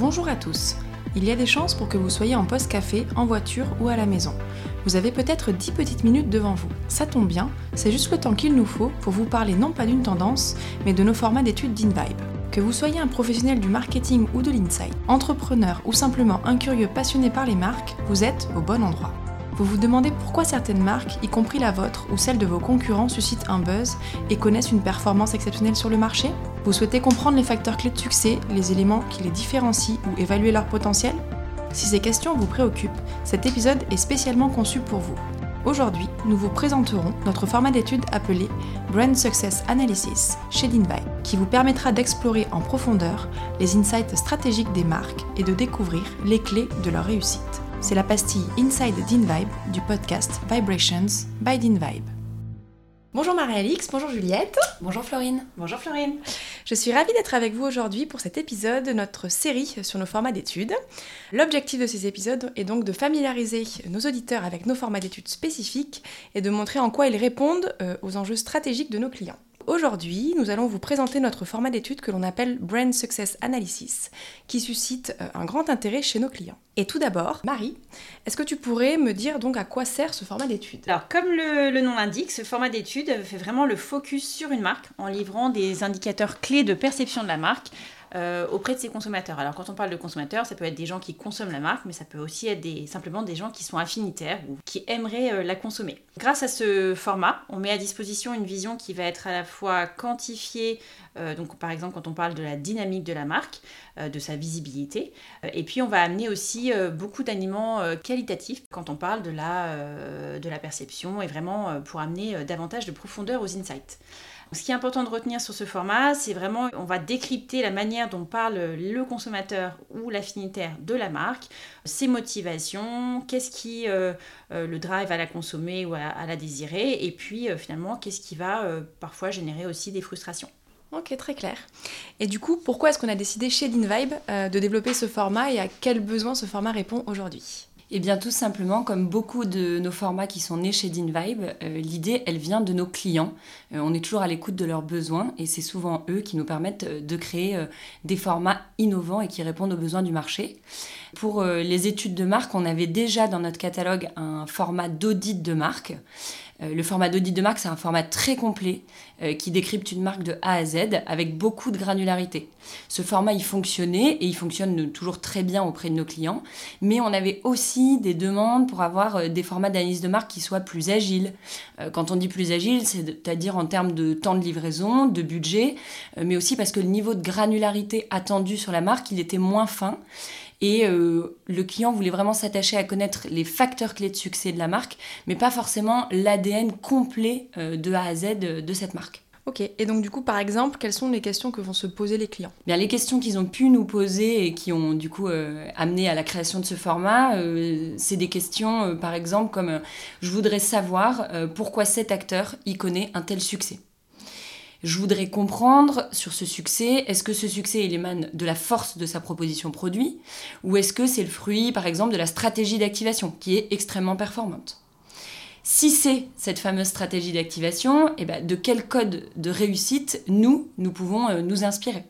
Bonjour à tous. Il y a des chances pour que vous soyez en poste café, en voiture ou à la maison. Vous avez peut-être 10 petites minutes devant vous. Ça tombe bien, c'est juste le temps qu'il nous faut pour vous parler non pas d'une tendance, mais de nos formats d'études d'InVibe. Que vous soyez un professionnel du marketing ou de l'insight, entrepreneur ou simplement un curieux passionné par les marques, vous êtes au bon endroit. Vous vous demandez pourquoi certaines marques, y compris la vôtre ou celle de vos concurrents, suscitent un buzz et connaissent une performance exceptionnelle sur le marché? Vous souhaitez comprendre les facteurs clés de succès, les éléments qui les différencient ou évaluer leur potentiel? Si ces questions vous préoccupent, cet épisode est spécialement conçu pour vous. Aujourd'hui, nous vous présenterons notre format d'étude appelé Brand Success Analysis chez Dinvai, qui vous permettra d'explorer en profondeur les insights stratégiques des marques et de découvrir les clés de leur réussite c'est la pastille Inside DinVibe du podcast Vibrations by DinVibe. Bonjour Marie-Alix, bonjour Juliette. Bonjour Florine. Bonjour Florine. Je suis ravie d'être avec vous aujourd'hui pour cet épisode de notre série sur nos formats d'études. L'objectif de ces épisodes est donc de familiariser nos auditeurs avec nos formats d'études spécifiques et de montrer en quoi ils répondent euh, aux enjeux stratégiques de nos clients. Aujourd'hui, nous allons vous présenter notre format d'étude que l'on appelle Brand Success Analysis, qui suscite euh, un grand intérêt chez nos clients. Et tout d'abord, Marie, est-ce que tu pourrais me dire donc à quoi sert ce format d'étude? Alors, comme le, nom l'indique, ce format d'étude fait vraiment le focus sur une marque en livrant des indicateurs clés de perception de la marque euh, auprès de ses consommateurs. Alors quand on parle de consommateurs, ça peut être des gens qui consomment la marque, mais ça peut aussi être simplement des gens qui sont affinitaires ou qui aimeraient euh, la consommer. Grâce à ce format, on met à disposition une vision qui va être à la fois quantifiée, euh, donc par exemple quand on parle de la dynamique de la marque, de sa visibilité, et puis on va amener aussi beaucoup d'aliments qualitatifs quand on parle de la, de la perception et vraiment pour amener davantage de profondeur aux insights. Ce qui est important de retenir sur ce format, c'est vraiment, on va décrypter la manière dont parle le consommateur ou l'affinitaire de la marque, ses motivations, qu'est-ce qui euh, euh, le drive à la consommer ou à, la désirer, et puis euh, finalement, qu'est-ce qui va parfois générer aussi des frustrations. Ok, très clair. Et du coup, pourquoi est-ce qu'on a décidé chez DinVibe de développer ce format et à quels besoins ce format répond aujourd'hui? Eh bien, tout simplement, comme beaucoup de nos formats qui sont nés chez DinVibe, euh, l'idée, elle vient de nos clients. Euh, on est toujours à l'écoute de leurs besoins et c'est souvent eux qui nous permettent euh, de créer des formats innovants et qui répondent aux besoins du marché. Pour les études de marque, on avait déjà dans notre catalogue un format d'audit de marque. Euh, le format d'audit de marque, c'est un format très complet euh, qui décrypte une marque de A à Z avec beaucoup de granularité. Ce format, il fonctionnait et il fonctionne toujours très bien auprès de nos clients, mais on avait aussi des demandes pour avoir euh, des formats d'analyse de marque qui soient plus agiles. Quand on dit plus agile, c'est-à-dire en termes de temps de livraison, de budget, mais aussi parce que le niveau de granularité attendu sur la marque, il était moins fin. Et euh, le client voulait vraiment s'attacher à connaître les facteurs clés de succès de la marque, mais pas forcément l'ADN complet euh, de A à Z de, cette marque. Ok, et donc du coup, par exemple, quelles sont les questions que vont se poser les clients? Bien, les questions qu'ils ont pu nous poser et qui ont du coup euh, amené à la création de ce format, c'est des questions, par exemple, comme je voudrais savoir pourquoi cet acteur y connaît un tel succès. Je voudrais comprendre sur ce succès, est-ce que ce succès émane de la force de sa proposition produit ou est-ce que c'est le fruit par exemple de la stratégie d'activation qui est extrêmement performante? Si c'est cette fameuse stratégie d'activation, eh ben, de quel code de réussite nous, nous pouvons euh, nous inspirer?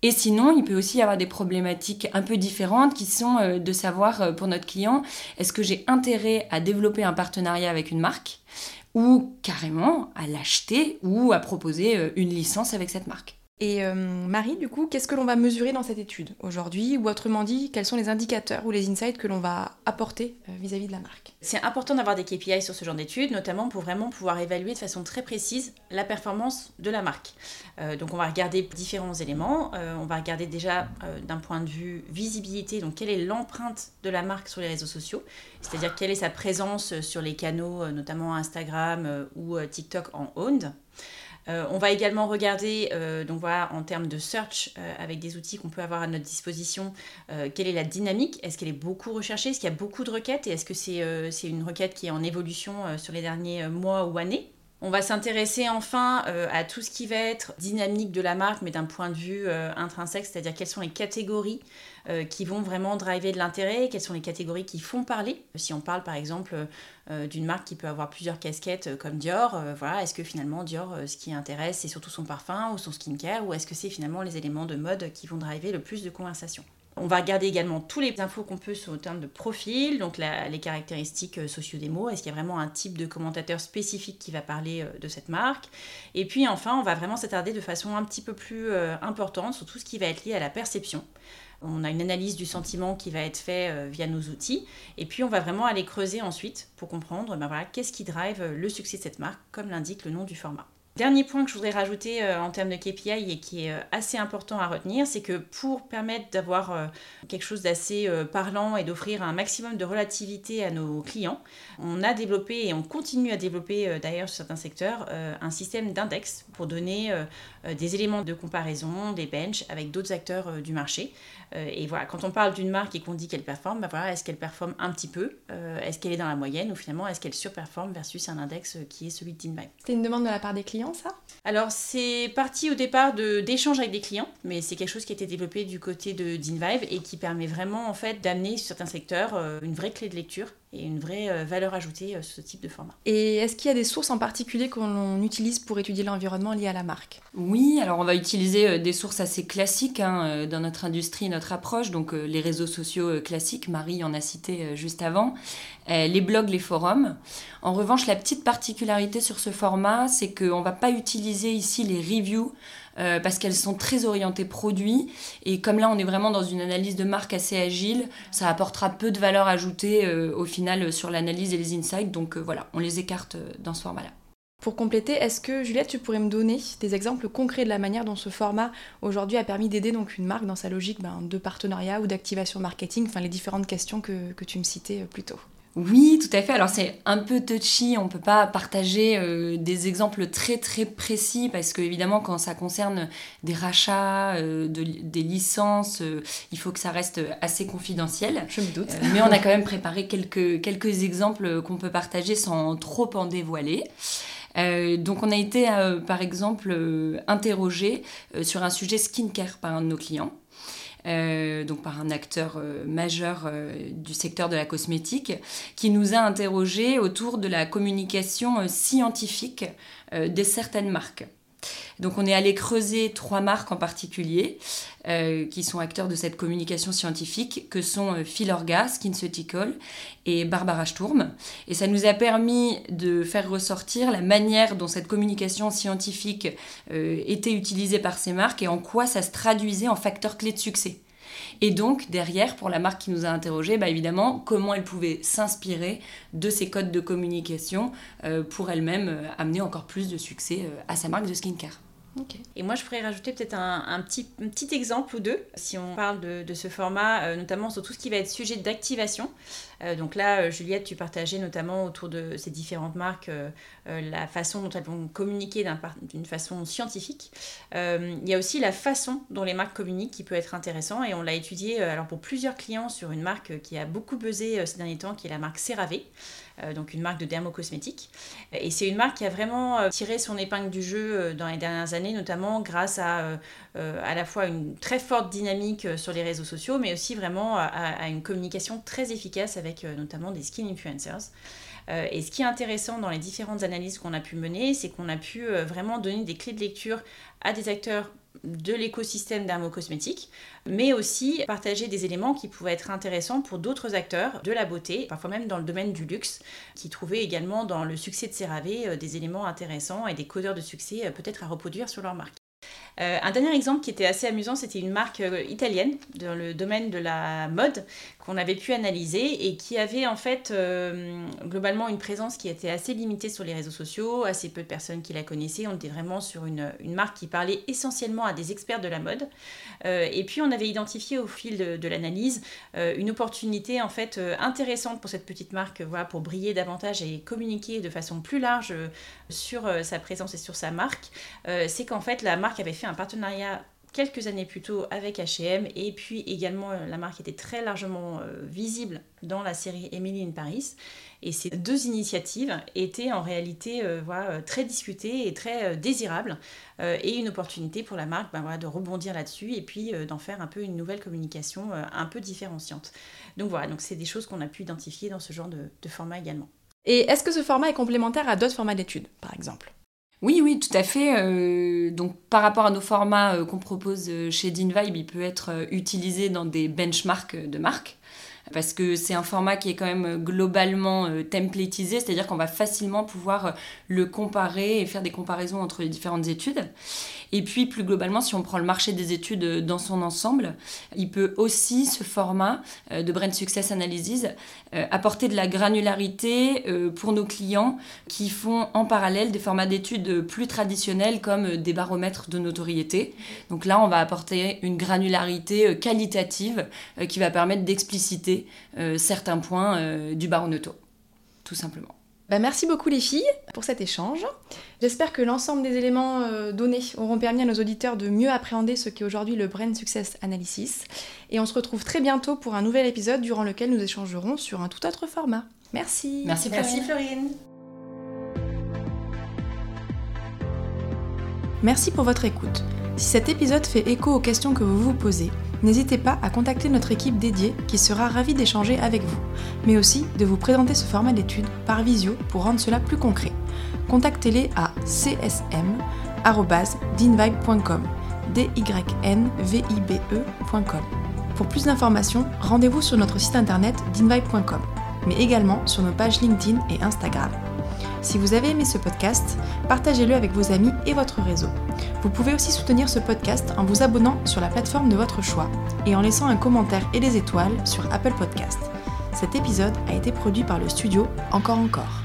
Et sinon, il peut aussi y avoir des problématiques un peu différentes qui sont euh, de savoir euh, pour notre client, est-ce que j'ai intérêt à développer un partenariat avec une marque? Ou carrément à l'acheter ou à proposer euh, une licence avec cette marque. Et euh, Marie, du coup, qu'est-ce que l'on va mesurer dans cette étude aujourd'hui Ou autrement dit, quels sont les indicateurs ou les insights que l'on va apporter euh, vis-à-vis de la marque? C'est important d'avoir des KPI sur ce genre d'études, notamment pour vraiment pouvoir évaluer de façon très précise la performance de la marque. Euh, donc on va regarder différents éléments. on va regarder déjà d'un point de vue visibilité, donc quelle est l'empreinte de la marque sur les réseaux sociaux, c'est-à-dire quelle est sa présence sur les canaux, notamment Instagram ou TikTok en owned. Euh, on va également regarder, euh, donc voilà, en termes de search, euh, avec des outils qu'on peut avoir à notre disposition, quelle est la dynamique? Est-ce qu'elle est beaucoup recherchée? Est-ce qu'il y a beaucoup de requêtes? Et est-ce que c'est une requête qui est en évolution sur les derniers mois ou années? On va s'intéresser enfin euh, à tout ce qui va être dynamique de la marque, mais d'un point de vue euh, intrinsèque, c'est-à-dire quelles sont les catégories euh, qui vont vraiment driver de l'intérêt, quelles sont les catégories qui font parler. Si on parle par exemple d'une marque qui peut avoir plusieurs casquettes comme Dior, voilà, est-ce que finalement Dior, ce qui intéresse, c'est surtout son parfum ou son skincare, ou est-ce que c'est finalement les éléments de mode qui vont driver le plus de conversation on va regarder également tous les infos qu'on peut sur le terme de profil, donc les caractéristiques euh, socio-démo, est-ce qu'il y a vraiment un type de commentateur spécifique qui va parler euh, de cette marque? Et puis enfin, on va vraiment s'attarder de façon un petit peu plus euh, importante sur tout ce qui va être lié à la perception. On a une analyse du sentiment qui va être fait via nos outils. Et puis, on va vraiment aller creuser ensuite pour comprendre ben qu'est-ce qui drive le succès de cette marque, comme l'indique le nom du format. Dernier point que je voudrais rajouter euh, en termes de KPI et qui est euh, assez important à retenir, c'est que pour permettre d'avoir euh, quelque chose d'assez parlant et d'offrir un maximum de relativité à nos clients, on a développé et on continue à développer d'ailleurs sur certains secteurs un système d'index pour donner des éléments de comparaison, des benches avec d'autres acteurs du marché. et voilà, quand on parle d'une marque et qu'on dit qu'elle performe, ben voilà, est-ce qu'elle performe un petit peu Est-ce qu'elle est dans la moyenne ou finalement est-ce qu'elle surperforme versus un index qui est celui de Teambuy C'est une demande de la part des clients? Alors, c'est parti au départ d'échanges avec des clients, mais c'est quelque chose qui a été développé du côté de d'InVive et qui permet vraiment en fait d'amener sur certains secteurs euh, une vraie clé de lecture et une vraie euh, valeur ajoutée euh, sur ce type de format. Et est-ce qu'il y a des sources en particulier qu'on utilise pour étudier l'environnement lié à la marque? Oui, alors on va utiliser des sources assez classiques hein, dans notre industrie, notre approche, donc les réseaux sociaux classiques, Marie en a cité juste avant, les blogs, les forums. En revanche, la petite particularité sur ce format, c'est qu'on ne va pas utiliser ici les reviews euh, parce qu'elles sont très orientées produits. Et comme là, on est vraiment dans une analyse de marque assez agile, ça apportera peu de valeur ajoutée euh, au final sur l'analyse et les insights. Donc euh, voilà, on les écarte dans ce format-là. Pour compléter, est-ce que Juliette, tu pourrais me donner des exemples concrets de la manière dont ce format aujourd'hui a permis d'aider donc une marque dans sa logique ben, de partenariat ou d'activation marketing, enfin les différentes questions que, que tu me citais plus tôt oui, tout à fait. Alors c'est un peu touchy, on ne peut pas partager euh, des exemples très très précis parce que évidemment quand ça concerne des rachats, euh, des licences, euh, il faut que ça reste assez confidentiel. Je me doute. mais on a quand même préparé quelques, quelques exemples qu'on peut partager sans trop en dévoiler. donc on a été par exemple interrogé sur un sujet skincare par un de nos clients. Euh, donc par un acteur euh, majeur euh, du secteur de la cosmétique, qui nous a interrogés autour de la communication scientifique de certaines marques. Donc on est allé creuser trois marques en particulier qui sont acteurs de cette communication scientifique, que sont euh, Philorga, et Barbara Sturm. Et ça nous a permis de faire ressortir la manière dont cette communication scientifique était utilisée par ces marques et en quoi ça se traduisait en facteurs clés de succès. Et donc, derrière, pour la marque qui nous a interrogés, bah, évidemment, comment elle pouvait s'inspirer de ces codes de communication euh, pour elle-même euh, amener encore plus de succès euh, à sa marque de skincare. Et moi, je pourrais rajouter peut-être un, petit, exemple ou deux, si on parle de, ce format, notamment sur tout ce qui va être sujet d'activation. donc là, Juliette, tu partageais notamment autour de ces différentes marques la façon dont elles vont communiquer d'une façon scientifique. il y a aussi la façon dont les marques communiquent qui peut être intéressant et on l'a étudié alors pour plusieurs clients sur une marque qui a beaucoup buzzé ces derniers temps, qui est la marque CeraVe. Euh, donc une marque de dermocosmétiques. Et c'est une marque qui a vraiment euh, tiré son épingle du jeu euh, dans les dernières années, notamment grâce à à la fois une très forte dynamique sur les réseaux sociaux, mais aussi vraiment à, une communication très efficace avec notamment des skin influencers. et ce qui est intéressant dans les différentes analyses qu'on a pu mener, c'est qu'on a pu vraiment donner des clés de lecture à des acteurs de l'écosystème dermocosmétique, mais aussi partager des éléments qui pouvaient être intéressants pour d'autres acteurs de la beauté, parfois même dans le domaine du luxe, qui trouvaient également dans le succès de CeraVe euh, des éléments intéressants et des codeurs de succès euh, peut-être à reproduire sur leur marque. Euh, un dernier exemple qui était assez amusant, c'était une marque euh, italienne dans le domaine de la mode qu'on avait pu analyser et qui avait en fait euh, globalement une présence qui était assez limitée sur les réseaux sociaux, assez peu de personnes qui la connaissaient. On était vraiment sur une, marque qui parlait essentiellement à des experts de la mode. et puis on avait identifié au fil de, l'analyse une opportunité en fait intéressante pour cette petite marque, voilà, pour briller davantage et communiquer de façon plus large sur sa présence et sur sa marque. C'est qu'en fait la marque avait fait un partenariat quelques années plus tôt avec H&M et puis également la marque était très largement visible dans la série Emily in Paris et ces deux initiatives étaient en réalité voilà, très discutées et très désirables et une opportunité pour la marque ben, voilà, de rebondir là-dessus et puis d'en faire un peu une nouvelle communication un peu différenciante. Donc voilà, donc c'est des choses qu'on a pu identifier dans ce genre de format également. Et est-ce que ce format est complémentaire à d'autres formats d'études, par exemple? Oui, oui, tout à fait. Euh, donc, par rapport à nos formats euh, qu'on propose euh, chez DinVibe, il peut être utilisé dans des benchmarks de marques parce que c'est un format qui est quand même globalement templatisé, c'est-à-dire qu'on va facilement pouvoir le comparer et faire des comparaisons entre les différentes études. Et puis plus globalement, si on prend le marché des études euh, dans son ensemble, il peut aussi, ce format euh, de Brand Success Analysis, euh, apporter de la granularité pour nos clients qui font en parallèle des formats d'études plus traditionnels comme des baromètres de notoriété. Donc là, on va apporter une granularité qualitative qui va permettre d'expliciter certains points du baronoto, tout simplement. Bah, merci beaucoup les filles pour cet échange. J'espère que l'ensemble des éléments euh, donnés auront permis à nos auditeurs de mieux appréhender ce qu'est aujourd'hui le Brain Success Analysis. Et on se retrouve très bientôt pour un nouvel épisode durant lequel nous échangerons sur un tout autre format. Merci. Merci Merci Florine. Merci pour votre écoute. Si cet épisode fait écho aux questions que vous vous posez, n'hésitez pas à contacter notre équipe dédiée qui sera ravie d'échanger avec vous, mais aussi de vous présenter ce format d'étude par visio pour rendre cela plus concret. Contactez-les à csm.dinvibe.com d y n ecom Pour plus d'informations, rendez-vous sur notre site internet dinvibe.com, mais également sur nos pages LinkedIn et Instagram. Si vous avez aimé ce podcast, partagez-le avec vos amis et votre réseau. Vous pouvez aussi soutenir ce podcast en vous abonnant sur la plateforme de votre choix et en laissant un commentaire et des étoiles sur Apple Podcast. Cet épisode a été produit par le studio Encore Encore.